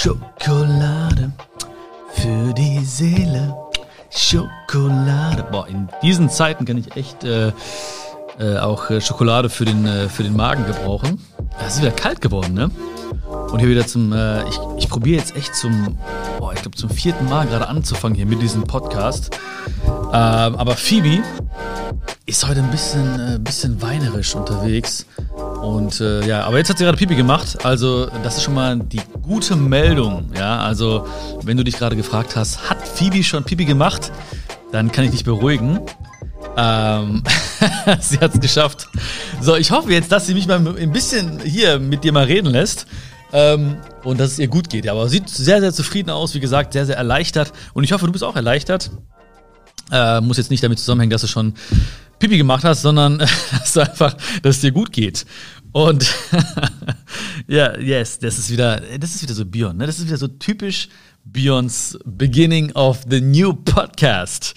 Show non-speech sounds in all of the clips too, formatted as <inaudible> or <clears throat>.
Schokolade für die Seele. Schokolade. Boah, in diesen Zeiten kann ich echt äh, äh, auch äh, Schokolade für den, äh, für den Magen gebrauchen. Es ist wieder kalt geworden, ne? Und hier wieder zum, äh, ich, ich probiere jetzt echt zum, boah, ich glaube zum vierten Mal gerade anzufangen hier mit diesem Podcast. Ähm, aber Phoebe ist heute ein bisschen, bisschen weinerisch unterwegs. Und äh, ja, aber jetzt hat sie gerade Pipi gemacht. Also, das ist schon mal die gute Meldung. Ja, also, wenn du dich gerade gefragt hast, hat Phoebe schon Pipi gemacht? Dann kann ich dich beruhigen. Ähm, <laughs> sie hat es geschafft. So, ich hoffe jetzt, dass sie mich mal ein bisschen hier mit dir mal reden lässt. Ähm, und dass es ihr gut geht. Ja, aber sieht sehr, sehr zufrieden aus. Wie gesagt, sehr, sehr erleichtert. Und ich hoffe, du bist auch erleichtert. Äh, muss jetzt nicht damit zusammenhängen, dass du schon Pipi gemacht hast, sondern <laughs> dass du einfach, dass es dir gut geht. Und <laughs> ja, yes, das ist wieder, das ist wieder so Björn, ne? Das ist wieder so typisch Björns Beginning of the New Podcast.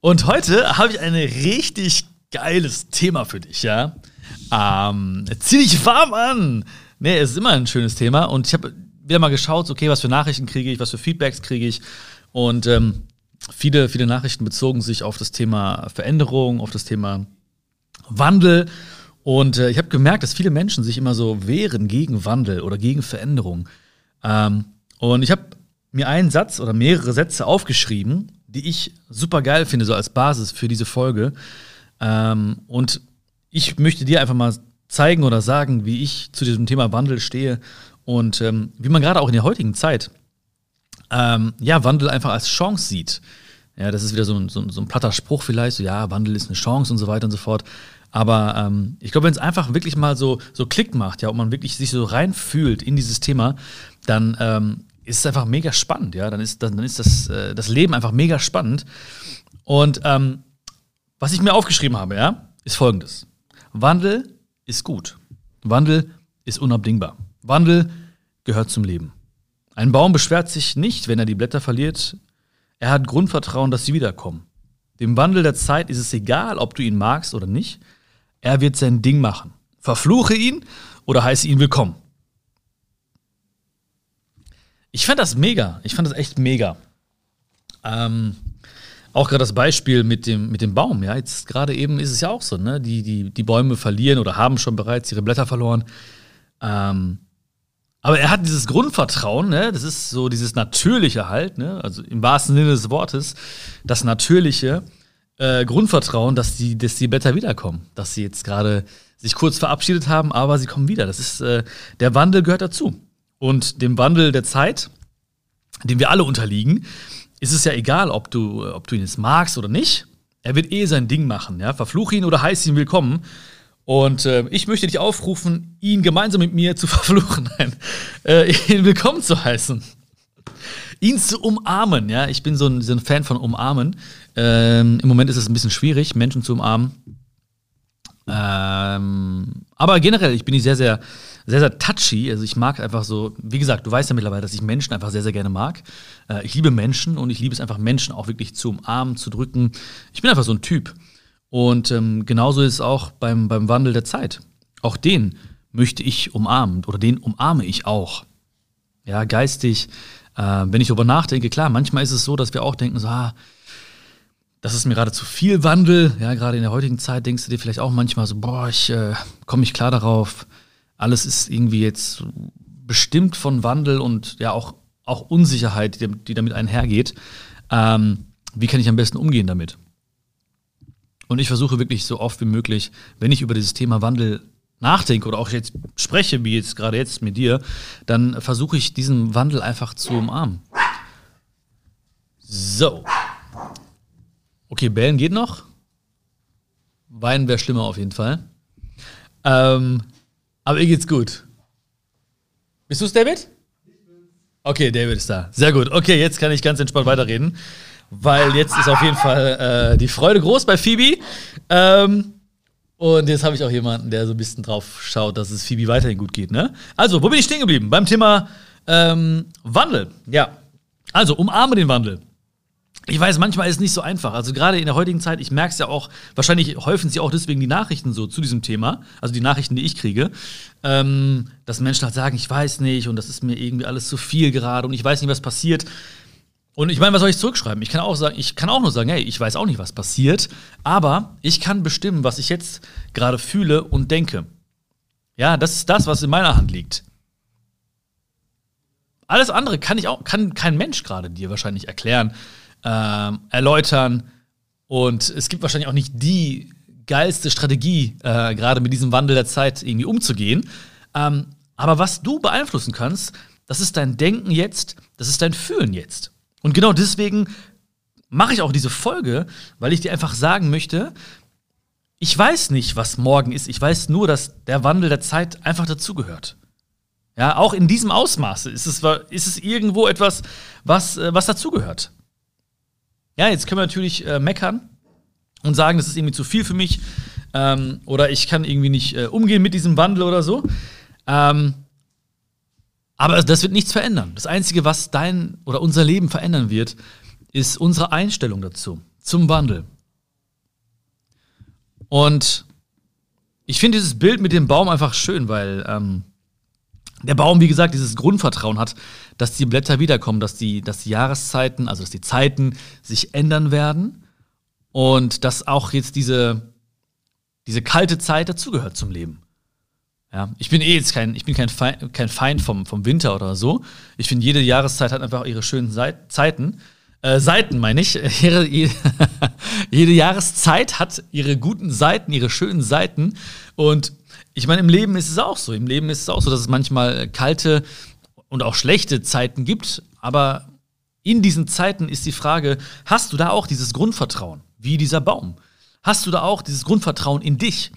Und heute habe ich ein richtig geiles Thema für dich, ja. Ähm, zieh dich warm an! Nee, es ist immer ein schönes Thema. Und ich habe wieder mal geschaut, okay, was für Nachrichten kriege ich, was für Feedbacks kriege ich. Und ähm, viele, viele Nachrichten bezogen sich auf das Thema Veränderung, auf das Thema Wandel. Und äh, ich habe gemerkt, dass viele Menschen sich immer so wehren gegen Wandel oder gegen Veränderung. Ähm, und ich habe mir einen Satz oder mehrere Sätze aufgeschrieben, die ich super geil finde, so als Basis für diese Folge. Ähm, und ich möchte dir einfach mal zeigen oder sagen, wie ich zu diesem Thema Wandel stehe und ähm, wie man gerade auch in der heutigen Zeit ähm, ja, Wandel einfach als Chance sieht. Ja, das ist wieder so ein, so, so ein platter Spruch vielleicht, so ja, Wandel ist eine Chance und so weiter und so fort. Aber ähm, ich glaube, wenn es einfach wirklich mal so, so Klick macht, ja, und man wirklich sich so reinfühlt in dieses Thema, dann ähm, ist es einfach mega spannend, ja. Dann ist, dann, dann ist das, äh, das Leben einfach mega spannend. Und ähm, was ich mir aufgeschrieben habe, ja, ist folgendes: Wandel ist gut. Wandel ist unabdingbar. Wandel gehört zum Leben. Ein Baum beschwert sich nicht, wenn er die Blätter verliert. Er hat Grundvertrauen, dass sie wiederkommen. Dem Wandel der Zeit ist es egal, ob du ihn magst oder nicht. Er wird sein Ding machen. Verfluche ihn oder heiße ihn willkommen. Ich fand das mega. Ich fand das echt mega. Ähm, auch gerade das Beispiel mit dem, mit dem Baum, ja. Jetzt gerade eben ist es ja auch so, ne? Die, die, die Bäume verlieren oder haben schon bereits ihre Blätter verloren. Ähm, aber er hat dieses Grundvertrauen, ne? das ist so dieses Natürliche halt, ne? also im wahrsten Sinne des Wortes, das natürliche äh, Grundvertrauen, dass die, dass die Blätter wiederkommen. Dass sie jetzt gerade sich kurz verabschiedet haben, aber sie kommen wieder. Das ist, äh, der Wandel gehört dazu. Und dem Wandel der Zeit, dem wir alle unterliegen, ist es ja egal, ob du, ob du ihn jetzt magst oder nicht. Er wird eh sein Ding machen, ja. Verfluch ihn oder heiß ihn willkommen. Und äh, ich möchte dich aufrufen, ihn gemeinsam mit mir zu <laughs> verfluchen, nein, äh, ihn willkommen zu heißen. Ihn zu umarmen, ja. Ich bin so ein, so ein Fan von Umarmen. Ähm, Im Moment ist es ein bisschen schwierig, Menschen zu umarmen. Ähm, aber generell, ich bin ich sehr, sehr, sehr, sehr touchy. Also ich mag einfach so, wie gesagt, du weißt ja mittlerweile, dass ich Menschen einfach sehr, sehr gerne mag. Äh, ich liebe Menschen und ich liebe es einfach, Menschen auch wirklich zu umarmen, zu drücken. Ich bin einfach so ein Typ. Und ähm, genauso ist es auch beim, beim Wandel der Zeit. Auch den möchte ich umarmen oder den umarme ich auch. Ja, geistig. Äh, wenn ich darüber nachdenke, klar, manchmal ist es so, dass wir auch denken, so, ah, das ist mir gerade zu viel Wandel. Ja, gerade in der heutigen Zeit denkst du dir vielleicht auch manchmal so, boah, ich äh, komme nicht klar darauf. Alles ist irgendwie jetzt bestimmt von Wandel und ja auch, auch Unsicherheit, die, die damit einhergeht. Ähm, wie kann ich am besten umgehen damit? Und ich versuche wirklich so oft wie möglich, wenn ich über dieses Thema Wandel nachdenke oder auch jetzt spreche, wie jetzt gerade jetzt mit dir, dann versuche ich diesen Wandel einfach zu umarmen. So. Okay, bellen geht noch. Weinen wäre schlimmer auf jeden Fall. Ähm, aber ihr geht's gut. Bist du's, David? Okay, David ist da. Sehr gut. Okay, jetzt kann ich ganz entspannt weiterreden weil jetzt ist auf jeden Fall äh, die Freude groß bei Phoebe. Ähm, und jetzt habe ich auch jemanden, der so ein bisschen drauf schaut, dass es Phoebe weiterhin gut geht. Ne? Also, wo bin ich stehen geblieben? Beim Thema ähm, Wandel. Ja. Also, umarme den Wandel. ich weiß, manchmal ist es nicht so einfach. Also gerade in der heutigen Zeit, ich merke es ja auch, wahrscheinlich häufen sie auch deswegen die Nachrichten so zu diesem Thema, also die Nachrichten, die ich kriege, ähm, dass Menschen halt sagen, ich weiß nicht und das ist mir irgendwie alles zu viel gerade und ich weiß nicht, was passiert. Und ich meine, was soll ich zurückschreiben? Ich kann auch sagen, ich kann auch nur sagen, hey, ich weiß auch nicht, was passiert, aber ich kann bestimmen, was ich jetzt gerade fühle und denke. Ja, das ist das, was in meiner Hand liegt. Alles andere kann ich auch, kann kein Mensch gerade dir wahrscheinlich erklären ähm, erläutern. Und es gibt wahrscheinlich auch nicht die geilste Strategie, äh, gerade mit diesem Wandel der Zeit irgendwie umzugehen. Ähm, aber was du beeinflussen kannst, das ist dein Denken jetzt, das ist dein Fühlen jetzt. Und genau deswegen mache ich auch diese Folge, weil ich dir einfach sagen möchte, ich weiß nicht, was morgen ist. Ich weiß nur, dass der Wandel der Zeit einfach dazugehört. Ja, auch in diesem Ausmaße ist es, ist es irgendwo etwas, was, äh, was dazugehört. Ja, jetzt können wir natürlich äh, meckern und sagen, das ist irgendwie zu viel für mich ähm, oder ich kann irgendwie nicht äh, umgehen mit diesem Wandel oder so. Ähm, aber das wird nichts verändern. Das Einzige, was dein oder unser Leben verändern wird, ist unsere Einstellung dazu, zum Wandel. Und ich finde dieses Bild mit dem Baum einfach schön, weil ähm, der Baum, wie gesagt, dieses Grundvertrauen hat, dass die Blätter wiederkommen, dass die, dass die Jahreszeiten, also dass die Zeiten sich ändern werden und dass auch jetzt diese, diese kalte Zeit dazugehört zum Leben. Ja, ich bin eh jetzt kein, ich bin kein Feind, kein Feind vom, vom Winter oder so. Ich finde, jede Jahreszeit hat einfach ihre schönen Seit Zeiten. Äh, Seiten meine ich. <laughs> Jede, jede Jahreszeit hat ihre guten Seiten, ihre schönen Seiten. Und ich meine, im Leben ist es auch so. Im Leben ist es auch so, dass es manchmal kalte und auch schlechte Zeiten gibt. Aber in diesen Zeiten ist die Frage, hast du da auch dieses Grundvertrauen, wie dieser Baum? Hast du da auch dieses Grundvertrauen in dich?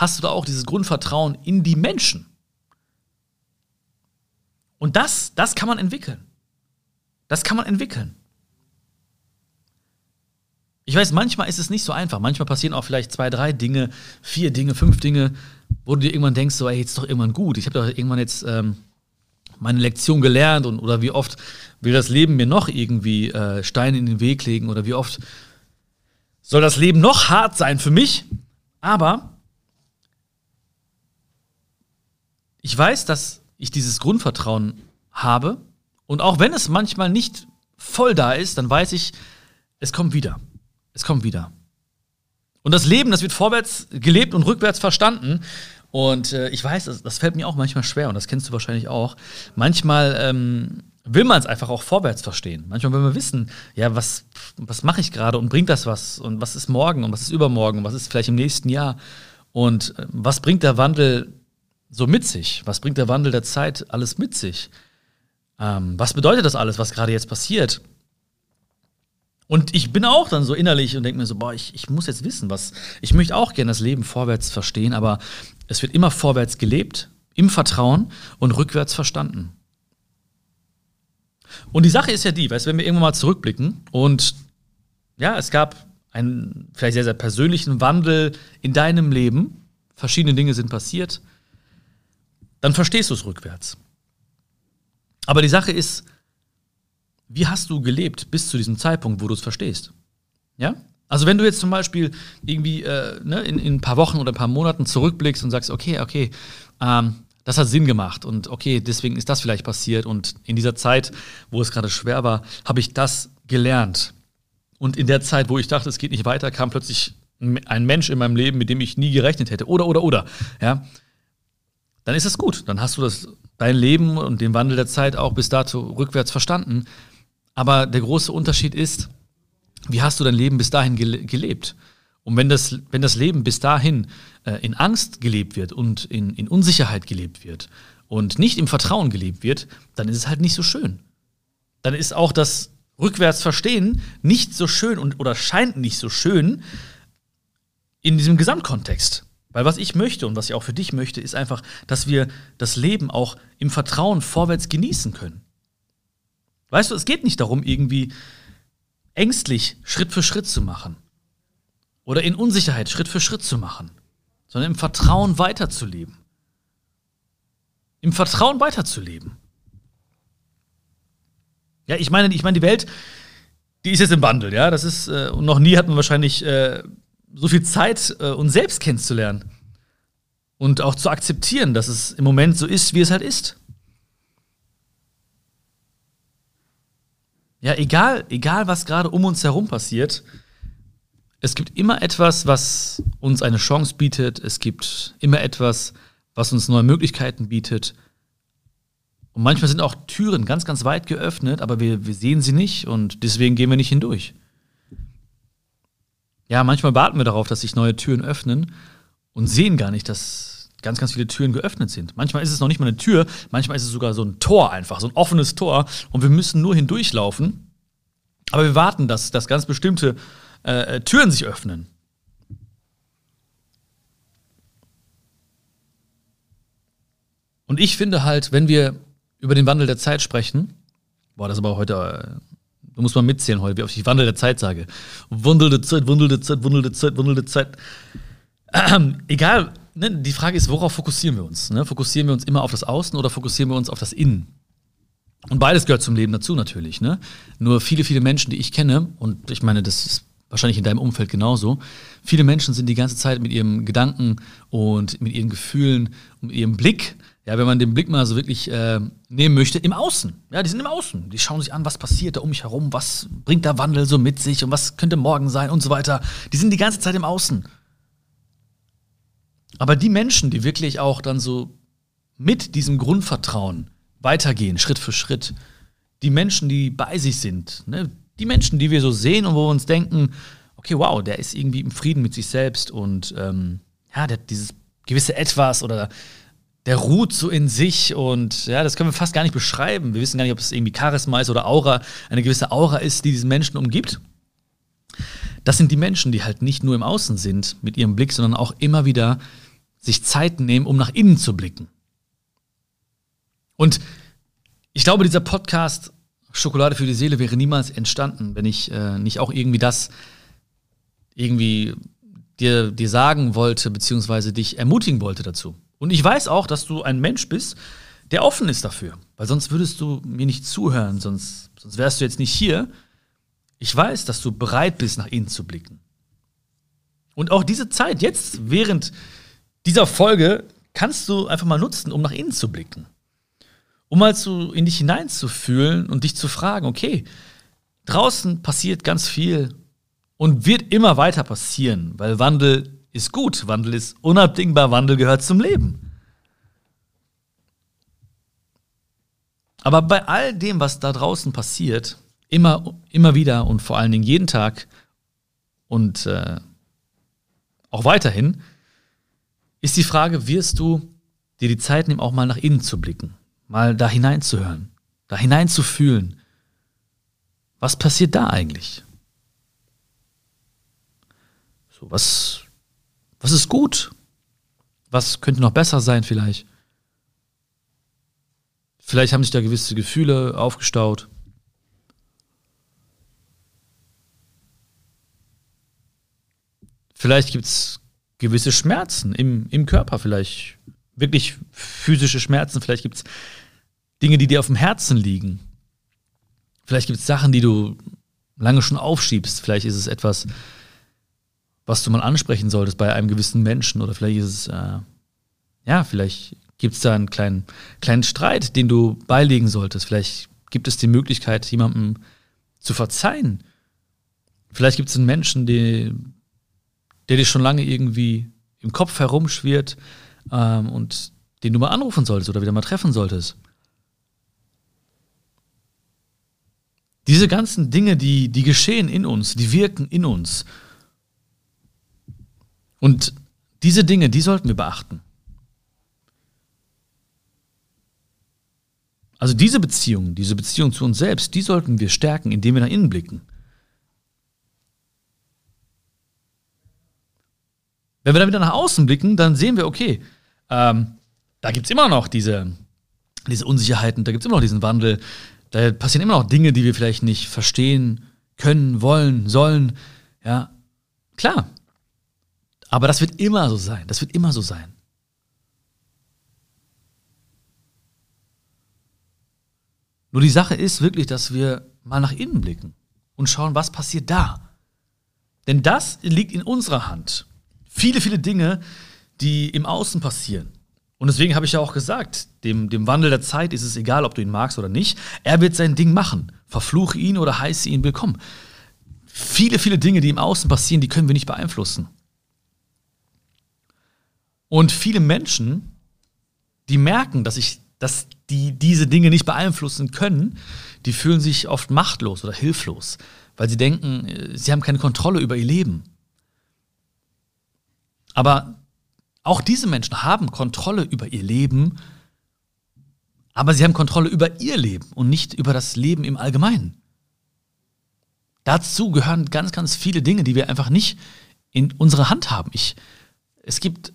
Hast du da auch dieses Grundvertrauen in die Menschen? Und das, das kann man entwickeln. Das kann man entwickeln. Ich weiß, manchmal ist es nicht so einfach. Manchmal passieren auch vielleicht zwei, drei Dinge, vier Dinge, fünf Dinge, wo du dir irgendwann denkst, so, ey, jetzt ist doch irgendwann gut. Ich habe doch irgendwann jetzt ähm, meine Lektion gelernt und oder wie oft will das Leben mir noch irgendwie äh, Steine in den Weg legen oder wie oft soll das Leben noch hart sein für mich. Aber ich weiß, dass ich dieses Grundvertrauen habe und auch wenn es manchmal nicht voll da ist, dann weiß ich, es kommt wieder. Es kommt wieder. Und das Leben, das wird vorwärts gelebt und rückwärts verstanden. Und äh, ich weiß, das, das, fällt mir auch manchmal schwer und das kennst du wahrscheinlich auch. Manchmal ähm, will man es einfach auch vorwärts verstehen. Manchmal will man wissen, ja, was, was mache ich gerade und bringt das was und was ist morgen und was ist übermorgen und was ist vielleicht im nächsten Jahr und äh, was bringt der Wandel so mit sich? Was bringt der Wandel der Zeit alles mit sich? Ähm, was bedeutet das alles, was gerade jetzt passiert? Und ich bin auch dann so innerlich und denke mir so, boah, ich, ich muss jetzt wissen, was. Ich möchte auch gerne das Leben vorwärts verstehen, aber es wird immer vorwärts gelebt, im Vertrauen und rückwärts verstanden. Und die Sache ist ja die, weißt du, wenn wir irgendwann mal zurückblicken und ja, es gab einen vielleicht sehr, sehr persönlichen Wandel in deinem Leben, verschiedene Dinge sind passiert, dann verstehst du es rückwärts. Aber die Sache ist, wie hast du gelebt bis zu diesem Zeitpunkt, wo du es verstehst? Ja? Also wenn du jetzt zum Beispiel irgendwie äh, ne, in, in, ein paar Wochen oder ein paar Monaten zurückblickst und sagst, okay, okay, ähm, das hat Sinn gemacht und okay, deswegen ist das vielleicht passiert und in dieser Zeit, wo es gerade schwer war, habe ich das gelernt. Und in der Zeit, wo ich dachte, es geht nicht weiter, kam plötzlich ein Mensch in meinem Leben, mit dem ich nie gerechnet hätte. Oder, oder, oder. Ja? Dann ist es gut. Dann hast du das, dein Leben und den Wandel der Zeit auch bis dato rückwärts verstanden. Aber der große Unterschied ist, wie hast du dein Leben bis dahin gelebt? Und wenn das, wenn das Leben bis dahin äh, in Angst gelebt wird und in, in Unsicherheit gelebt wird und nicht im Vertrauen gelebt wird, dann ist es halt nicht so schön. Dann ist auch das Rückwärtsverstehen nicht so schön und, oder scheint nicht so schön in diesem Gesamtkontext. Weil was ich möchte und was ich auch für dich möchte, ist einfach, dass wir das Leben auch im Vertrauen vorwärts genießen können. Weißt du, es geht nicht darum, irgendwie ängstlich Schritt für Schritt zu machen oder in Unsicherheit Schritt für Schritt zu machen, sondern im Vertrauen weiterzuleben. Im Vertrauen weiterzuleben. Ja, ich meine, ich meine, die Welt, die ist jetzt im Wandel, ja. Das ist, äh, und noch nie hat man wahrscheinlich äh, so viel Zeit, äh, uns selbst kennenzulernen. Und auch zu akzeptieren, dass es im Moment so ist, wie es halt ist. Ja, egal, egal was gerade um uns herum passiert, es gibt immer etwas, was uns eine Chance bietet. Es gibt immer etwas, was uns neue Möglichkeiten bietet. Und manchmal sind auch Türen ganz, ganz weit geöffnet, aber wir, wir sehen sie nicht und deswegen gehen wir nicht hindurch. Ja, manchmal warten wir darauf, dass sich neue Türen öffnen und sehen gar nicht, dass ganz, ganz viele Türen geöffnet sind. Manchmal ist es noch nicht mal eine Tür, manchmal ist es sogar so ein Tor einfach, so ein offenes Tor und wir müssen nur hindurchlaufen. Aber wir warten, dass, dass ganz bestimmte äh, äh Türen sich öffnen. Und ich finde halt, wenn wir über den Wandel der Zeit sprechen. Boah, das ist aber heute, äh, da muss man mitzählen heute, wie oft ich Wandel der Zeit sage. Wandel der Zeit, Wandel der Zeit, Wandel der Zeit, Wandel der Zeit. Ähm, egal, ne, die Frage ist, worauf fokussieren wir uns? Ne? Fokussieren wir uns immer auf das Außen oder fokussieren wir uns auf das Innen? Und beides gehört zum Leben dazu natürlich. Ne? Nur viele, viele Menschen, die ich kenne, und ich meine, das ist wahrscheinlich in deinem Umfeld genauso, viele Menschen sind die ganze Zeit mit ihrem Gedanken und mit ihren Gefühlen und ihrem Blick ja, wenn man den Blick mal so wirklich äh, nehmen möchte, im Außen. Ja, die sind im Außen. Die schauen sich an, was passiert da um mich herum, was bringt der Wandel so mit sich und was könnte morgen sein und so weiter. Die sind die ganze Zeit im Außen. Aber die Menschen, die wirklich auch dann so mit diesem Grundvertrauen weitergehen, Schritt für Schritt, die Menschen, die bei sich sind, ne, die Menschen, die wir so sehen und wo wir uns denken, okay, wow, der ist irgendwie im Frieden mit sich selbst und ähm, ja, der hat dieses gewisse Etwas oder der ruht so in sich und ja, das können wir fast gar nicht beschreiben. Wir wissen gar nicht, ob es irgendwie Charisma ist oder Aura, eine gewisse Aura ist, die diesen Menschen umgibt. Das sind die Menschen, die halt nicht nur im Außen sind mit ihrem Blick, sondern auch immer wieder sich Zeit nehmen, um nach innen zu blicken. Und ich glaube, dieser Podcast Schokolade für die Seele wäre niemals entstanden, wenn ich äh, nicht auch irgendwie das irgendwie dir, dir sagen wollte, beziehungsweise dich ermutigen wollte dazu. Und ich weiß auch, dass du ein Mensch bist, der offen ist dafür. Weil sonst würdest du mir nicht zuhören, sonst, sonst wärst du jetzt nicht hier. Ich weiß, dass du bereit bist, nach innen zu blicken. Und auch diese Zeit, jetzt während dieser Folge, kannst du einfach mal nutzen, um nach innen zu blicken. Um mal zu, in dich hineinzufühlen und dich zu fragen, okay, draußen passiert ganz viel und wird immer weiter passieren, weil Wandel ist gut, Wandel ist unabdingbar, Wandel gehört zum Leben. Aber bei all dem, was da draußen passiert, immer, immer wieder und vor allen Dingen jeden Tag und äh, auch weiterhin, ist die Frage, wirst du dir die Zeit nehmen, auch mal nach innen zu blicken, mal da hineinzuhören, da hineinzufühlen. Was passiert da eigentlich? So, was, was ist gut? Was könnte noch besser sein vielleicht? Vielleicht haben sich da gewisse Gefühle aufgestaut. Vielleicht gibt es gewisse Schmerzen im, im Körper, vielleicht wirklich physische Schmerzen, vielleicht gibt es Dinge, die dir auf dem Herzen liegen. Vielleicht gibt es Sachen, die du lange schon aufschiebst. Vielleicht ist es etwas, was du mal ansprechen solltest bei einem gewissen Menschen oder vielleicht ist es, äh, ja, vielleicht gibt es da einen kleinen, kleinen Streit, den du beilegen solltest. Vielleicht gibt es die Möglichkeit, jemandem zu verzeihen. Vielleicht gibt es einen Menschen, die, der dir schon lange irgendwie im Kopf herumschwirrt ähm, und den du mal anrufen solltest oder wieder mal treffen solltest. Diese ganzen Dinge, die, die geschehen in uns, die wirken in uns. Und diese Dinge, die sollten wir beachten. Also diese Beziehung, diese Beziehung zu uns selbst, die sollten wir stärken, indem wir nach innen blicken. Wenn wir dann wieder nach außen blicken, dann sehen wir, okay, ähm, da gibt es immer noch diese, diese Unsicherheiten, da gibt es immer noch diesen Wandel, da passieren immer noch Dinge, die wir vielleicht nicht verstehen können, wollen, sollen. Ja, klar, aber das wird immer so sein. Das wird immer so sein. Nur die Sache ist wirklich, dass wir mal nach innen blicken und schauen, was passiert da. Denn das liegt in unserer Hand. Viele, viele Dinge, die im Außen passieren. Und deswegen habe ich ja auch gesagt, dem, dem Wandel der Zeit ist es egal, ob du ihn magst oder nicht. Er wird sein Ding machen. Verfluche ihn oder heiße ihn willkommen. Viele, viele Dinge, die im Außen passieren, die können wir nicht beeinflussen. Und viele Menschen, die merken, dass ich, dass die diese Dinge nicht beeinflussen können, die fühlen sich oft machtlos oder hilflos, weil sie denken, äh, sie haben keine Kontrolle über ihr Leben. Aber auch diese Menschen haben Kontrolle über ihr Leben, aber sie haben Kontrolle über ihr Leben und nicht über das Leben im Allgemeinen. Dazu gehören ganz, ganz viele Dinge, die wir einfach nicht in unserer Hand haben. Ich, es gibt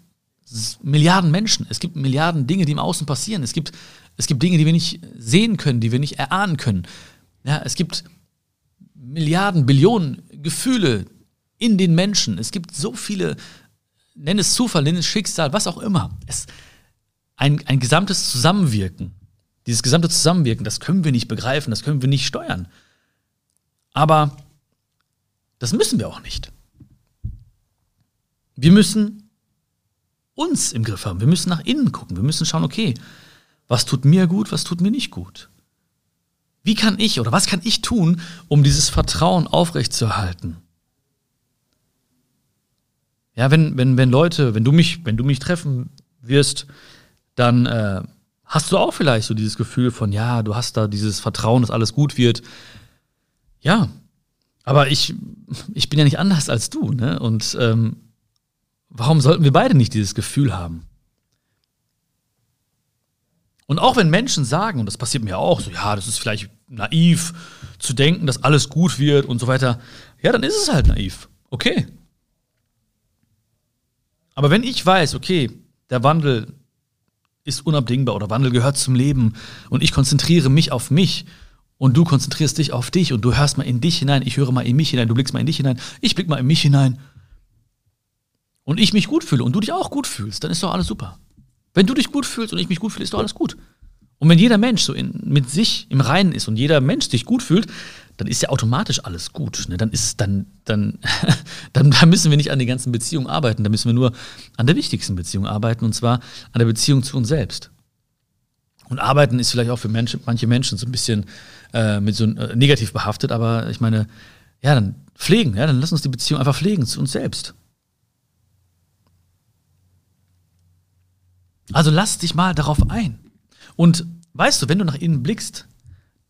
Milliarden Menschen, es gibt Milliarden Dinge, die im Außen passieren. Es gibt, es gibt Dinge, die wir nicht sehen können, die wir nicht erahnen können. Ja, es gibt Milliarden, Billionen Gefühle in den Menschen. Es gibt so viele, nenn es Zufall, nenn es Schicksal, was auch immer. Es, ein, ein gesamtes Zusammenwirken. Dieses gesamte Zusammenwirken, das können wir nicht begreifen, das können wir nicht steuern. Aber das müssen wir auch nicht. Wir müssen uns im Griff haben. Wir müssen nach innen gucken. Wir müssen schauen, okay, was tut mir gut, was tut mir nicht gut. Wie kann ich oder was kann ich tun, um dieses Vertrauen aufrechtzuerhalten? Ja, wenn, wenn, wenn Leute, wenn du mich, wenn du mich treffen wirst, dann äh, hast du auch vielleicht so dieses Gefühl von, ja, du hast da dieses Vertrauen, dass alles gut wird. Ja, aber ich, ich bin ja nicht anders als du, ne? Und ähm, warum sollten wir beide nicht dieses Gefühl haben? Und auch wenn Menschen sagen, und das passiert mir auch, so, ja, das ist vielleicht naiv zu denken, dass alles gut wird und so weiter, ja, dann ist es halt naiv. Okay. Aber wenn ich weiß, okay, der Wandel ist unabdingbar oder Wandel gehört zum Leben und ich konzentriere mich auf mich und du konzentrierst dich auf dich und du hörst mal in dich hinein, ich höre mal in mich hinein, du blickst mal in dich hinein, ich blick mal in mich hinein und ich mich gut fühle und du dich auch gut fühlst, dann ist doch alles super. Wenn du dich gut fühlst und ich mich gut fühle, ist doch alles gut. Und wenn jeder Mensch so in, mit sich im Reinen ist und jeder Mensch sich gut fühlt, dann ist ja automatisch alles gut. Ne? Dann ist dann, dann, <laughs> dann, dann müssen wir nicht an den ganzen Beziehungen arbeiten, dann müssen wir nur an der wichtigsten Beziehung arbeiten, und zwar an der Beziehung zu uns selbst. Und arbeiten ist vielleicht auch für Menschen, manche Menschen so ein bisschen äh, mit so äh, negativ behaftet, aber ich meine, ja, dann pflegen, ja, dann lass uns die Beziehung einfach pflegen zu uns selbst. Also lass dich mal darauf ein. Und weißt du, wenn du nach innen blickst,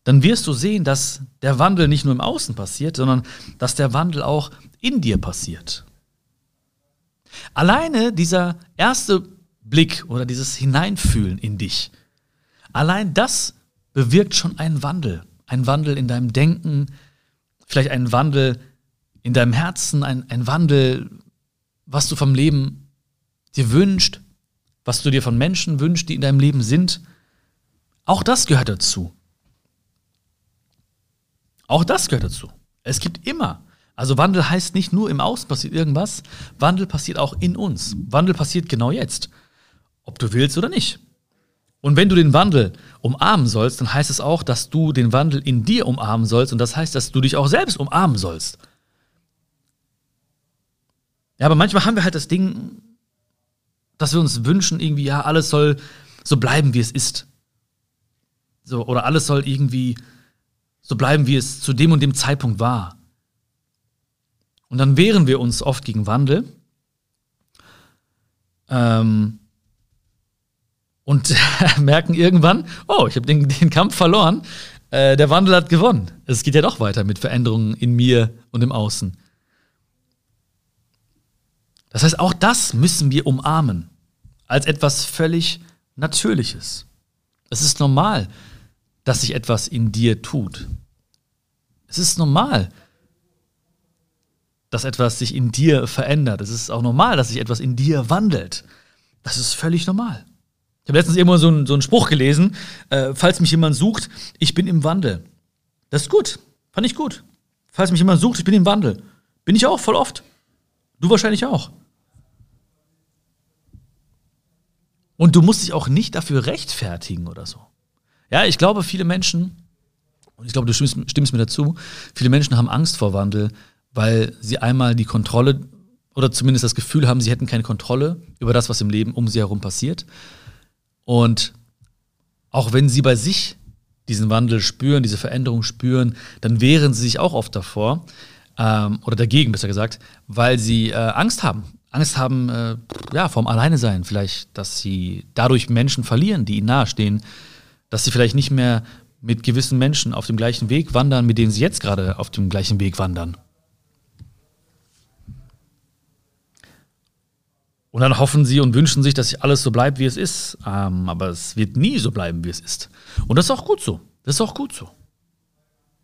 dann wirst du sehen, dass der Wandel nicht nur im Außen passiert, sondern dass der Wandel auch in dir passiert. Alleine dieser erste Blick oder dieses Hineinfühlen in dich, allein das bewirkt schon einen Wandel. Ein Wandel in deinem Denken, vielleicht einen Wandel in deinem Herzen, ein, ein Wandel, was du vom Leben dir wünscht, was du dir von Menschen wünschst, die in deinem Leben sind. Auch das gehört dazu. Auch das gehört dazu. Es gibt immer. Also Wandel heißt nicht nur im Außen passiert irgendwas, Wandel passiert auch in uns. Wandel passiert genau jetzt. Ob du willst oder nicht. Und wenn du den Wandel umarmen sollst, dann heißt es auch, dass du den Wandel in dir umarmen sollst und das heißt, dass du dich auch selbst umarmen sollst. Ja, aber manchmal haben wir halt das Ding, dass wir uns wünschen, irgendwie, ja, alles soll so bleiben, wie es ist. So, oder alles soll irgendwie so bleiben, wie es zu dem und dem Zeitpunkt war. Und dann wehren wir uns oft gegen Wandel. Ähm, und <laughs> merken irgendwann, oh, ich habe den, den Kampf verloren. Äh, der Wandel hat gewonnen. Es geht ja doch weiter mit Veränderungen in mir und im Außen. Das heißt, auch das müssen wir umarmen als etwas völlig Natürliches. Es ist normal, dass sich etwas in dir tut. Es ist normal, dass etwas sich in dir verändert. Es ist auch normal, dass sich etwas in dir wandelt. Das ist völlig normal. Ich habe letztens irgendwo so einen, so einen Spruch gelesen, äh, falls mich jemand sucht, ich bin im Wandel. Das ist gut, fand ich gut. Falls mich jemand sucht, ich bin im Wandel. Bin ich auch voll oft. Du wahrscheinlich auch. Und du musst dich auch nicht dafür rechtfertigen oder so. Ja, ich glaube, viele Menschen Und ich glaube, du stimmst, stimmst mir dazu. Viele Menschen haben Angst vor Wandel, weil sie einmal die Kontrolle oder zumindest das Gefühl haben, sie hätten keine Kontrolle über das, was im Leben um sie herum passiert. Und auch wenn sie bei sich diesen Wandel spüren, diese Veränderung spüren, dann wehren sie sich auch oft davor, ähm, oder dagegen besser gesagt, weil sie äh, Angst haben. Angst haben, äh, ja, vom Alleine sein. Vielleicht, dass sie dadurch Menschen verlieren, die ihnen nahestehen, dass sie vielleicht nicht mehr mit gewissen Menschen auf dem gleichen Weg wandern, mit denen sie jetzt gerade auf dem gleichen Weg wandern. Und dann hoffen sie und wünschen sich, dass alles so bleibt, wie es ist. Ähm, aber es wird nie so bleiben, wie es ist. Und das ist auch gut so. Das ist auch gut so.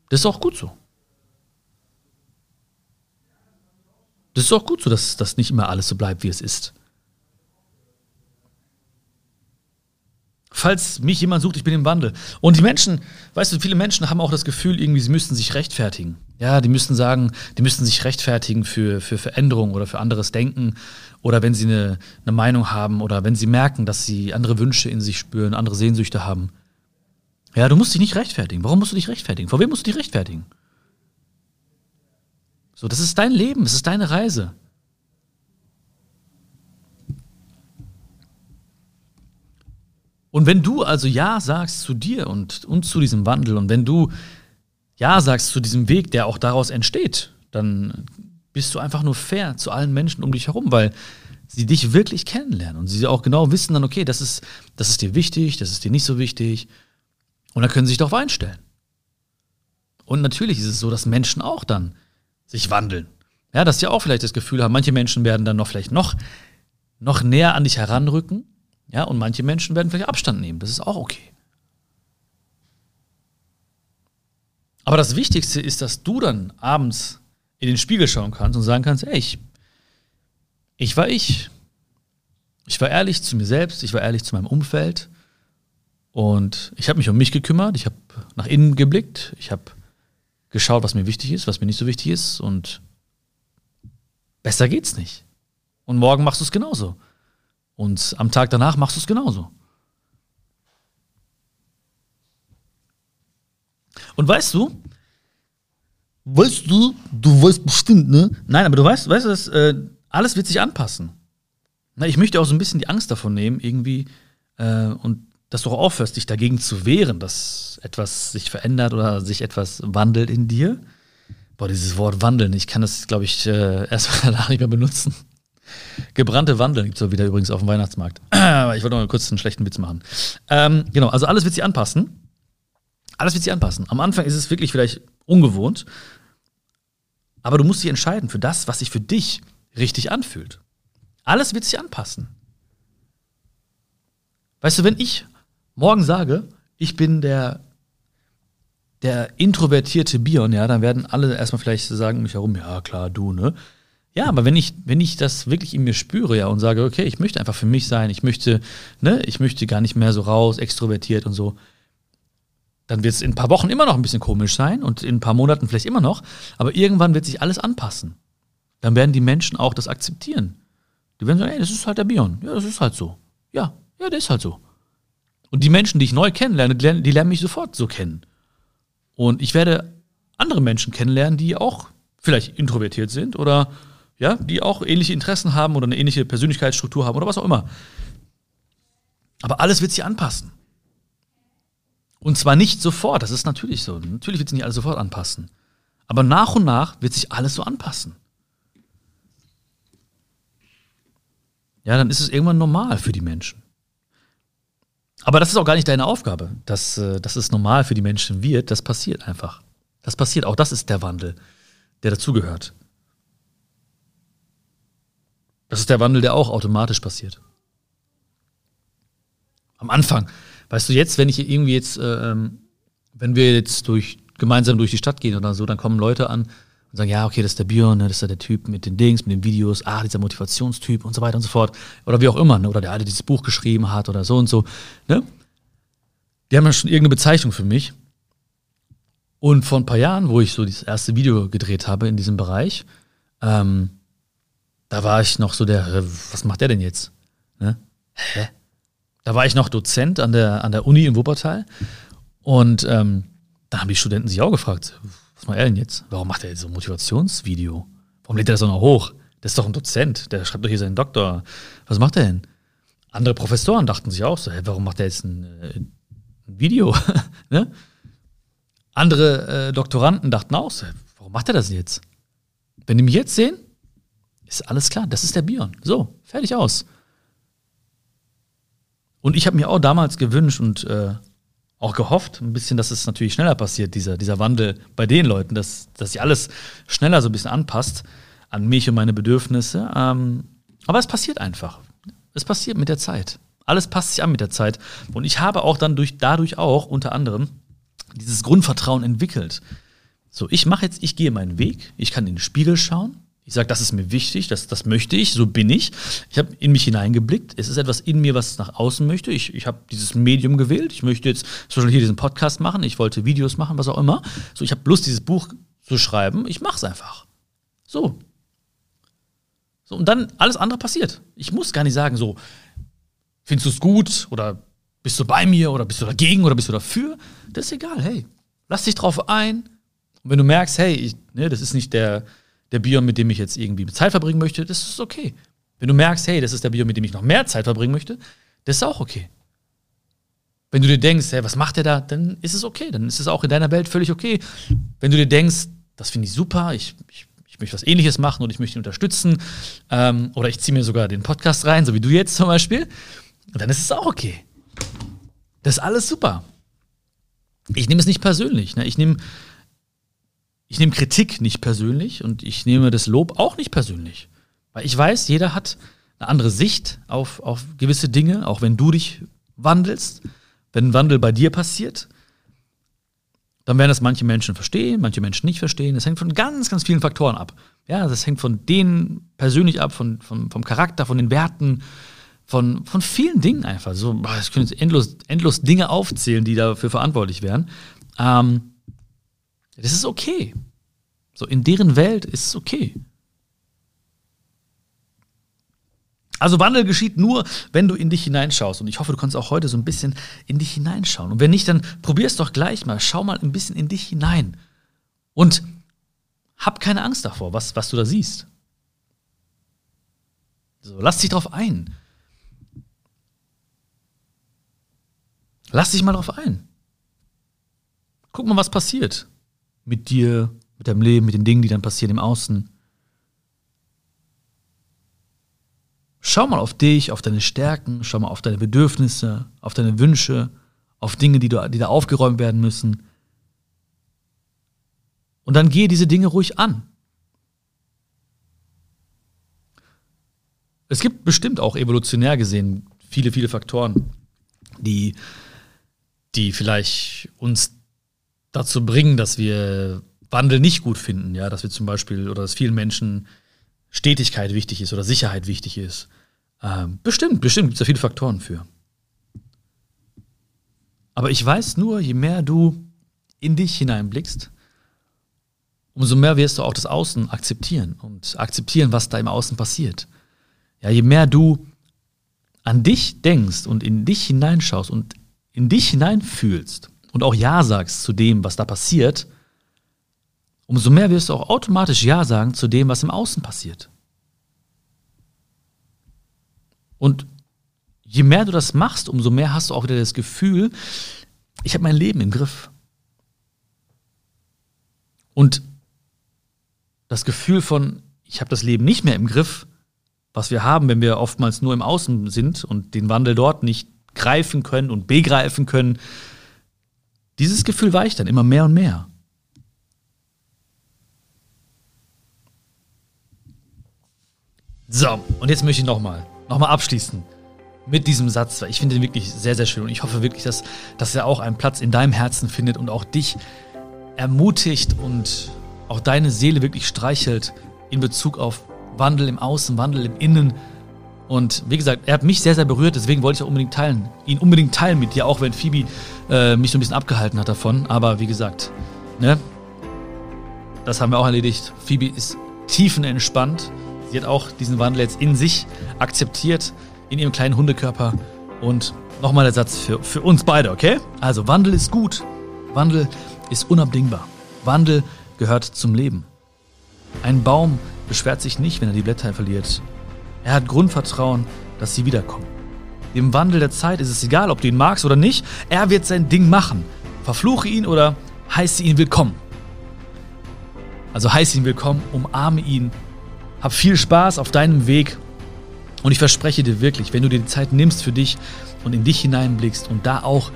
Das ist auch gut so. Das ist auch gut so, dass das nicht immer alles so bleibt, wie es ist. Falls mich jemand sucht, ich bin im Wandel. Und die Menschen, weißt du, viele Menschen haben auch das Gefühl, irgendwie, sie müssten sich rechtfertigen. Ja, die müssten sagen, die müssten sich rechtfertigen für, für Veränderung oder für anderes Denken. Oder wenn sie eine, eine Meinung haben oder wenn sie merken, dass sie andere Wünsche in sich spüren, andere Sehnsüchte haben. Ja, du musst dich nicht rechtfertigen. Warum musst du dich rechtfertigen? Vor wem musst du dich rechtfertigen? So, das ist dein Leben, das ist deine Reise. Und wenn du also Ja sagst zu dir und, und zu diesem Wandel und wenn du Ja sagst zu diesem Weg, der auch daraus entsteht, dann bist du einfach nur fair zu allen Menschen um dich herum, weil sie dich wirklich kennenlernen und sie auch genau wissen dann, okay, das ist, das ist dir wichtig, das ist dir nicht so wichtig. Und dann können sie sich darauf einstellen. Und natürlich ist es so, dass Menschen auch dann sich wandeln. Ja, dass sie auch vielleicht das Gefühl haben, manche Menschen werden dann noch vielleicht noch, noch näher an dich heranrücken ja, und manche Menschen werden vielleicht Abstand nehmen. Das ist auch okay. Aber das Wichtigste ist, dass du dann abends in den Spiegel schauen kannst und sagen kannst, ey, ich, ich war ich. Ich war ehrlich zu mir selbst, ich war ehrlich zu meinem Umfeld und ich habe mich um mich gekümmert, ich habe nach innen geblickt, ich habe geschaut, was mir wichtig ist, was mir nicht so wichtig ist und besser geht's nicht. Und morgen machst du es genauso. Und am Tag danach machst du es genauso. Und weißt du, weißt du, du weißt bestimmt, ne? Nein, aber du weißt, weißt du, dass, äh, alles wird sich anpassen. Na, ich möchte auch so ein bisschen die Angst davon nehmen, irgendwie, äh, und dass du auch aufhörst, dich dagegen zu wehren, dass etwas sich verändert oder sich etwas wandelt in dir. Boah, dieses Wort wandeln, ich kann das, glaube ich, äh, <laughs> erstmal nicht mehr benutzen. Gebrannte Wandeln gibt es wieder übrigens auf dem Weihnachtsmarkt. <clears throat> ich wollte noch mal kurz einen schlechten Witz machen. Ähm, genau, also alles wird sich anpassen. Alles wird sich anpassen. Am Anfang ist es wirklich vielleicht ungewohnt, aber du musst dich entscheiden für das, was sich für dich richtig anfühlt. Alles wird sich anpassen. Weißt du, wenn ich morgen sage, ich bin der, der introvertierte Bion, ja, dann werden alle erstmal vielleicht sagen mich herum, ja klar, du, ne? Ja, aber wenn ich, wenn ich das wirklich in mir spüre, ja, und sage, okay, ich möchte einfach für mich sein, ich möchte, ne, ich möchte gar nicht mehr so raus, extrovertiert und so, dann wird es in ein paar Wochen immer noch ein bisschen komisch sein und in ein paar Monaten vielleicht immer noch, aber irgendwann wird sich alles anpassen. Dann werden die Menschen auch das akzeptieren. Die werden sagen, ey, das ist halt der Bion. Ja, das ist halt so. Ja, ja, der ist halt so. Und die Menschen, die ich neu kennenlerne, die lernen, mich sofort so kennen. Und ich werde andere Menschen kennenlernen, die auch vielleicht introvertiert sind oder ja, die auch ähnliche Interessen haben oder eine ähnliche Persönlichkeitsstruktur haben oder was auch immer. Aber alles wird sich anpassen. Und zwar nicht sofort, das ist natürlich so. Natürlich wird sich nicht alles sofort anpassen. Aber nach und nach wird sich alles so anpassen. Ja, dann ist es irgendwann normal für die Menschen. Aber das ist auch gar nicht deine Aufgabe, dass, äh, dass es normal für die Menschen wird. Das passiert einfach. Das passiert. Auch das ist der Wandel, der dazugehört. Das ist der Wandel, der auch automatisch passiert. Am Anfang. Weißt du, jetzt, wenn ich irgendwie jetzt, äh, ähm, wenn wir jetzt durch, gemeinsam durch die Stadt gehen oder so, dann kommen Leute an und sagen, ja, okay, das ist der Björn, ne, das ist der Typ mit den Dings, mit den Videos, ah, dieser Motivationstyp und so weiter und so fort. Oder wie auch immer, ne? oder der alle dieses Buch geschrieben hat oder so und so. Ne? Die haben ja schon irgendeine Bezeichnung für mich. Und vor ein paar Jahren, wo ich so das erste Video gedreht habe in diesem Bereich, ähm, da war ich noch so der, was macht der denn jetzt? Ne? Hä? Da war ich noch Dozent an der, an der Uni in Wuppertal. Und ähm, Dann haben die Studenten sich auch gefragt, was macht er denn jetzt? Warum macht er jetzt so ein Motivationsvideo? Warum lädt er das auch noch hoch? Das ist doch ein Dozent, der schreibt doch hier seinen Doktor. Was macht er denn? Andere Professoren dachten sich auch so, hey, warum macht er jetzt ein, äh, ein Video? <laughs> ne? Andere äh, Doktoranden dachten auch so, warum macht er das jetzt? Wenn die mich jetzt sehen, ist alles klar, das ist der Bion. So, fertig aus. Und ich habe mir auch damals gewünscht und äh, auch gehofft, ein bisschen, dass es natürlich schneller passiert, dieser, dieser Wandel bei den Leuten, dass, dass sich alles schneller so ein bisschen anpasst an mich und meine Bedürfnisse. Ähm, aber es passiert einfach. Es passiert mit der Zeit. Alles passt sich an mit der Zeit. Und ich habe auch dann durch, dadurch auch unter anderem dieses Grundvertrauen entwickelt. So, ich mache jetzt, ich gehe meinen Weg, ich kann in den Spiegel schauen, ich sage, das ist mir wichtig, das, das möchte ich, so bin ich. Ich habe in mich hineingeblickt. Es ist etwas in mir, was nach außen möchte. Ich, ich habe dieses Medium gewählt. Ich möchte jetzt zum Beispiel hier diesen Podcast machen. Ich wollte Videos machen, was auch immer. So, ich habe Lust, dieses Buch zu schreiben. Ich mache es einfach. So. So, und dann alles andere passiert. Ich muss gar nicht sagen, so, findest du es gut oder bist du bei mir oder bist du dagegen oder bist du dafür? Das ist egal. Hey, lass dich drauf ein. Und wenn du merkst, hey, ich, ne, das ist nicht der der Bion, mit dem ich jetzt irgendwie Zeit verbringen möchte, das ist okay. Wenn du merkst, hey, das ist der Bion, mit dem ich noch mehr Zeit verbringen möchte, das ist auch okay. Wenn du dir denkst, hey, was macht der da, dann ist es okay. Dann ist es auch in deiner Welt völlig okay. Wenn du dir denkst, das finde ich super, ich, ich, ich, möchte was ähnliches machen und ich möchte ihn unterstützen, ähm, oder ich ziehe mir sogar den Podcast rein, so wie du jetzt zum Beispiel, dann ist es auch okay. Das ist alles super. Ich nehme es nicht persönlich. Ne? Ich nehme ich nehme Kritik nicht persönlich und ich nehme das Lob auch nicht persönlich. Weil ich weiß, jeder hat eine andere Sicht auf, auf gewisse Dinge, auch wenn du dich wandelst, wenn ein Wandel bei dir passiert, dann werden das manche Menschen verstehen, manche Menschen nicht verstehen. Das hängt von ganz, ganz vielen Faktoren ab. Ja, das hängt von denen persönlich ab, von, von, vom Charakter, von den Werten, von, von vielen Dingen einfach. So, ich könnte jetzt endlos, endlos Dinge aufzählen, die dafür verantwortlich wären. Ähm, das ist okay. So, in deren Welt ist es okay. Also Wandel geschieht nur, wenn du in dich hineinschaust. Und ich hoffe, du kannst auch heute so ein bisschen in dich hineinschauen. Und wenn nicht, dann probier es doch gleich mal. Schau mal ein bisschen in dich hinein. Und hab keine Angst davor, was, was du da siehst. So, lass dich drauf ein. Lass dich mal drauf ein. Guck mal, was passiert mit dir, mit deinem Leben, mit den Dingen, die dann passieren im Außen. Schau mal auf dich, auf deine Stärken, schau mal auf deine Bedürfnisse, auf deine Wünsche, auf Dinge, die, du, die da aufgeräumt werden müssen. Und dann gehe diese Dinge ruhig an. Es gibt bestimmt auch evolutionär gesehen viele, viele Faktoren, die, die vielleicht uns dazu bringen, dass wir Wandel nicht gut finden, ja, dass wir zum Beispiel oder dass vielen Menschen Stetigkeit wichtig ist oder Sicherheit wichtig ist. Ähm, bestimmt, bestimmt gibt es da viele Faktoren für. Aber ich weiß nur, je mehr du in dich hineinblickst, umso mehr wirst du auch das Außen akzeptieren und akzeptieren, was da im Außen passiert. Ja, je mehr du an dich denkst und in dich hineinschaust und in dich hineinfühlst, und auch Ja sagst zu dem, was da passiert, umso mehr wirst du auch automatisch Ja sagen zu dem, was im Außen passiert. Und je mehr du das machst, umso mehr hast du auch wieder das Gefühl, ich habe mein Leben im Griff. Und das Gefühl von, ich habe das Leben nicht mehr im Griff, was wir haben, wenn wir oftmals nur im Außen sind und den Wandel dort nicht greifen können und begreifen können, dieses Gefühl weicht dann immer mehr und mehr. So, und jetzt möchte ich nochmal, nochmal abschließen mit diesem Satz. Ich finde ihn wirklich sehr, sehr schön und ich hoffe wirklich, dass, dass er auch einen Platz in deinem Herzen findet und auch dich ermutigt und auch deine Seele wirklich streichelt in Bezug auf Wandel im Außen, Wandel im Innen und wie gesagt, er hat mich sehr, sehr berührt, deswegen wollte ich auch unbedingt teilen. Ihn unbedingt teilen mit dir, auch wenn Phoebe äh, mich so ein bisschen abgehalten hat davon. Aber wie gesagt, ne? Das haben wir auch erledigt. Phoebe ist tiefenentspannt. Sie hat auch diesen Wandel jetzt in sich akzeptiert, in ihrem kleinen Hundekörper. Und nochmal der Satz für, für uns beide, okay? Also, Wandel ist gut. Wandel ist unabdingbar. Wandel gehört zum Leben. Ein Baum beschwert sich nicht, wenn er die Blätter verliert. Er hat Grundvertrauen, dass sie wiederkommen. Dem Wandel der Zeit ist es egal, ob du ihn magst oder nicht. Er wird sein Ding machen. Verfluche ihn oder heiße ihn willkommen. Also heiße ihn willkommen, umarme ihn, hab viel Spaß auf deinem Weg und ich verspreche dir wirklich, wenn du dir die Zeit nimmst für dich und in dich hineinblickst und da auch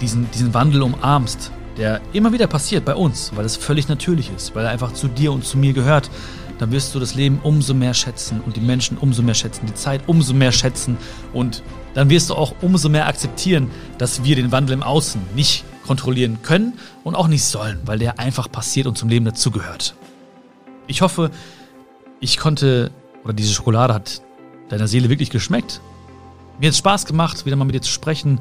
diesen, diesen Wandel umarmst, der immer wieder passiert bei uns, weil es völlig natürlich ist, weil er einfach zu dir und zu mir gehört, dann wirst du das Leben umso mehr schätzen und die Menschen umso mehr schätzen, die Zeit umso mehr schätzen und dann wirst du auch umso mehr akzeptieren, dass wir den Wandel im Außen nicht kontrollieren können und auch nicht sollen, weil der einfach passiert und zum Leben dazugehört. Ich hoffe, ich konnte, oder diese Schokolade hat deiner Seele wirklich geschmeckt. Mir hat es Spaß gemacht, wieder mal mit dir zu sprechen.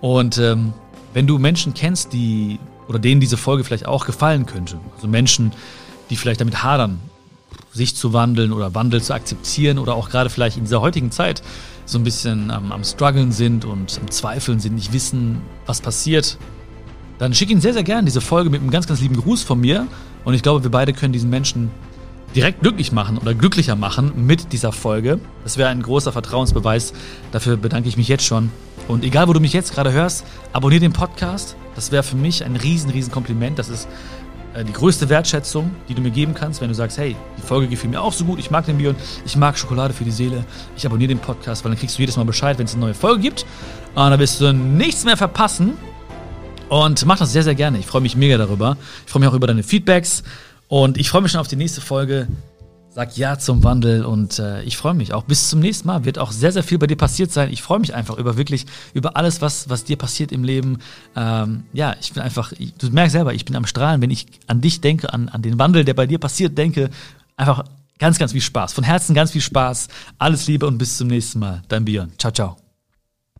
Und ähm, wenn du Menschen kennst, die oder denen diese Folge vielleicht auch gefallen könnte, also Menschen, die vielleicht damit hadern, sich zu wandeln oder Wandel zu akzeptieren oder auch gerade vielleicht in dieser heutigen Zeit so ein bisschen am, am struggeln sind und am Zweifeln sind, nicht wissen, was passiert, dann schick ihnen sehr, sehr gerne diese Folge mit einem ganz, ganz lieben Gruß von mir. Und ich glaube, wir beide können diesen Menschen direkt glücklich machen oder glücklicher machen mit dieser Folge. Das wäre ein großer Vertrauensbeweis. Dafür bedanke ich mich jetzt schon. Und egal, wo du mich jetzt gerade hörst, abonniere den Podcast. Das wäre für mich ein riesen, riesen Kompliment. Das ist die größte Wertschätzung, die du mir geben kannst, wenn du sagst, hey, die Folge gefiel mir auch so gut, ich mag den Bion, ich mag Schokolade für die Seele, ich abonniere den Podcast, weil dann kriegst du jedes Mal Bescheid, wenn es eine neue Folge gibt. Und dann wirst du nichts mehr verpassen. Und mach das sehr, sehr gerne. Ich freue mich mega darüber. Ich freue mich auch über deine Feedbacks. Und ich freue mich schon auf die nächste Folge. Sag ja zum Wandel und äh, ich freue mich auch. Bis zum nächsten Mal. Wird auch sehr, sehr viel bei dir passiert sein. Ich freue mich einfach über wirklich, über alles, was, was dir passiert im Leben. Ähm, ja, ich bin einfach, ich, du merkst selber, ich bin am Strahlen, wenn ich an dich denke, an, an den Wandel, der bei dir passiert, denke. Einfach ganz, ganz viel Spaß. Von Herzen ganz viel Spaß. Alles Liebe und bis zum nächsten Mal. Dein Björn. Ciao, ciao.